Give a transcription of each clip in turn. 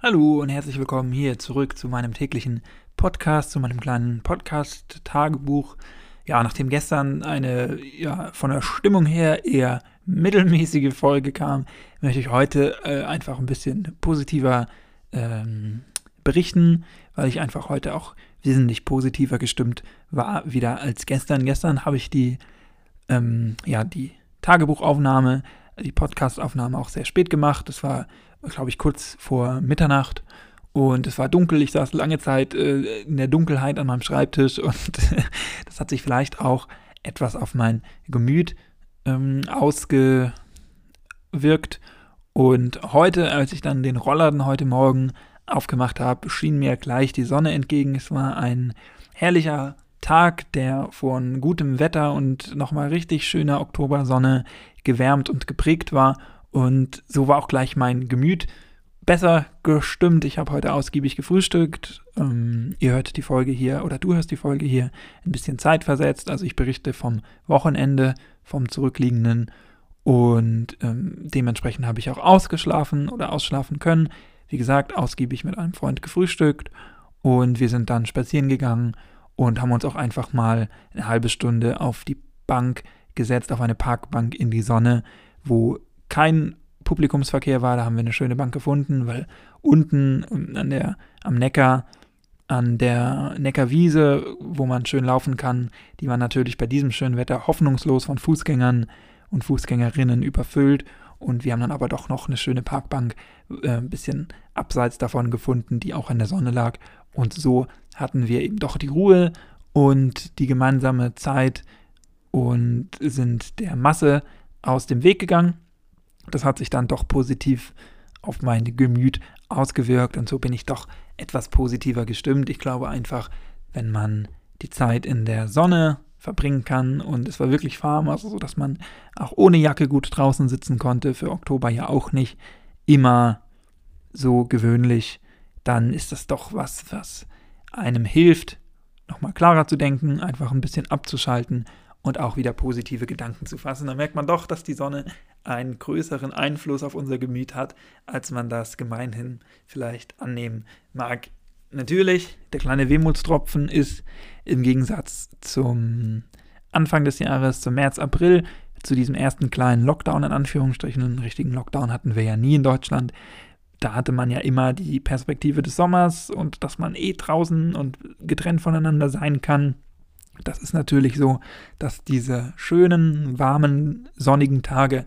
Hallo und herzlich willkommen hier zurück zu meinem täglichen Podcast, zu meinem kleinen Podcast-Tagebuch. Ja, nachdem gestern eine ja, von der Stimmung her eher mittelmäßige Folge kam, möchte ich heute äh, einfach ein bisschen positiver ähm, berichten, weil ich einfach heute auch wesentlich positiver gestimmt war wieder als gestern. Gestern habe ich die, ähm, ja, die Tagebuchaufnahme, die Podcastaufnahme auch sehr spät gemacht. Das war glaube ich, kurz vor Mitternacht. Und es war dunkel, ich saß lange Zeit äh, in der Dunkelheit an meinem Schreibtisch und das hat sich vielleicht auch etwas auf mein Gemüt ähm, ausgewirkt. Und heute, als ich dann den Roller dann heute Morgen aufgemacht habe, schien mir gleich die Sonne entgegen. Es war ein herrlicher Tag, der von gutem Wetter und nochmal richtig schöner Oktobersonne gewärmt und geprägt war. Und so war auch gleich mein Gemüt besser gestimmt. Ich habe heute ausgiebig gefrühstückt. Ähm, ihr hört die Folge hier oder du hörst die Folge hier ein bisschen zeitversetzt. Also ich berichte vom Wochenende, vom zurückliegenden. Und ähm, dementsprechend habe ich auch ausgeschlafen oder ausschlafen können. Wie gesagt, ausgiebig mit einem Freund gefrühstückt. Und wir sind dann spazieren gegangen und haben uns auch einfach mal eine halbe Stunde auf die Bank gesetzt, auf eine Parkbank in die Sonne, wo kein Publikumsverkehr war. Da haben wir eine schöne Bank gefunden, weil unten an der, am Neckar, an der Neckarwiese, wo man schön laufen kann, die war natürlich bei diesem schönen Wetter hoffnungslos von Fußgängern und Fußgängerinnen überfüllt. Und wir haben dann aber doch noch eine schöne Parkbank äh, ein bisschen abseits davon gefunden, die auch in der Sonne lag. Und so hatten wir eben doch die Ruhe und die gemeinsame Zeit und sind der Masse aus dem Weg gegangen. Das hat sich dann doch positiv auf mein Gemüt ausgewirkt und so bin ich doch etwas positiver gestimmt. Ich glaube einfach, wenn man die Zeit in der Sonne verbringen kann und es war wirklich warm, also so, dass man auch ohne Jacke gut draußen sitzen konnte, für Oktober ja auch nicht immer so gewöhnlich, dann ist das doch was, was einem hilft, nochmal klarer zu denken, einfach ein bisschen abzuschalten und auch wieder positive Gedanken zu fassen. Da merkt man doch, dass die Sonne einen größeren Einfluss auf unser Gemüt hat, als man das gemeinhin vielleicht annehmen mag. Natürlich, der kleine Wehmutstropfen ist im Gegensatz zum Anfang des Jahres, zum März, April, zu diesem ersten kleinen Lockdown in Anführungsstrichen, einen richtigen Lockdown hatten wir ja nie in Deutschland. Da hatte man ja immer die Perspektive des Sommers und dass man eh draußen und getrennt voneinander sein kann. Das ist natürlich so, dass diese schönen, warmen, sonnigen Tage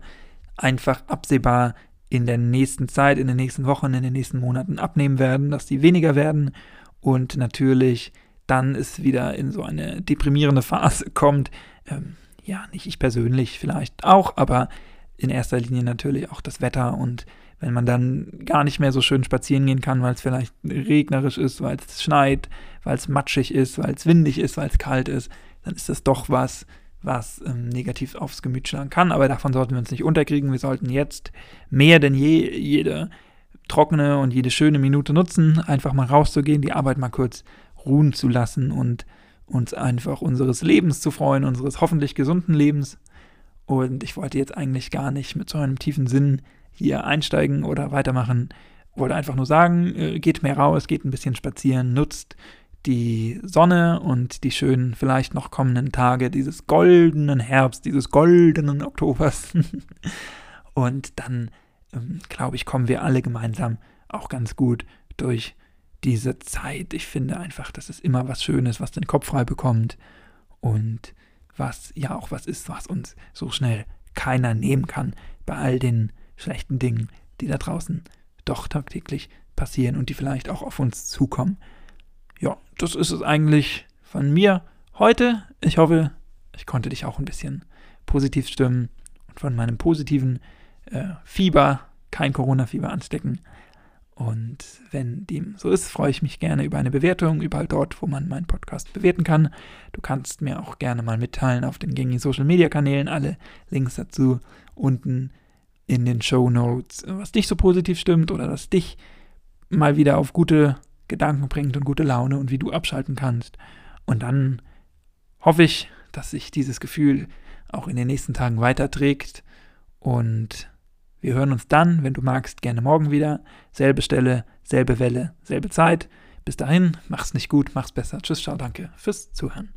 einfach absehbar in der nächsten Zeit, in den nächsten Wochen, in den nächsten Monaten abnehmen werden, dass die weniger werden und natürlich dann es wieder in so eine deprimierende Phase kommt. Ähm, ja, nicht ich persönlich vielleicht auch, aber in erster Linie natürlich auch das Wetter und wenn man dann gar nicht mehr so schön spazieren gehen kann, weil es vielleicht regnerisch ist, weil es schneit, weil es matschig ist, weil es windig ist, weil es kalt ist, dann ist das doch was, was ähm, negativ aufs Gemüt schlagen kann. Aber davon sollten wir uns nicht unterkriegen. Wir sollten jetzt mehr denn je jede trockene und jede schöne Minute nutzen, einfach mal rauszugehen, die Arbeit mal kurz ruhen zu lassen und uns einfach unseres Lebens zu freuen, unseres hoffentlich gesunden Lebens. Und ich wollte jetzt eigentlich gar nicht mit so einem tiefen Sinn hier einsteigen oder weitermachen. Wollte einfach nur sagen, äh, geht mehr raus, geht ein bisschen spazieren, nutzt die Sonne und die schönen, vielleicht noch kommenden Tage dieses goldenen Herbst, dieses goldenen Oktobers. und dann, ähm, glaube ich, kommen wir alle gemeinsam auch ganz gut durch diese Zeit. Ich finde einfach, das ist immer was Schönes, was den Kopf frei bekommt und was ja auch was ist, was uns so schnell keiner nehmen kann bei all den schlechten Dingen, die da draußen doch tagtäglich passieren und die vielleicht auch auf uns zukommen. Ja, das ist es eigentlich von mir heute. Ich hoffe, ich konnte dich auch ein bisschen positiv stimmen und von meinem positiven äh, Fieber, kein Corona-Fieber anstecken. Und wenn dem so ist, freue ich mich gerne über eine Bewertung, überall dort, wo man meinen Podcast bewerten kann. Du kannst mir auch gerne mal mitteilen auf den gängigen Social-Media-Kanälen. Alle Links dazu unten in den Show Notes, was dich so positiv stimmt oder was dich mal wieder auf gute Gedanken bringt und gute Laune und wie du abschalten kannst. Und dann hoffe ich, dass sich dieses Gefühl auch in den nächsten Tagen weiterträgt und Wir hören uns dann, wenn du magst, gerne morgen wieder. Selbe Stelle, selbe Welle, selbe Zeit. Bis dahin, mach's nicht gut, mach's besser. Tschüss, ciao, danke fürs Zuhören.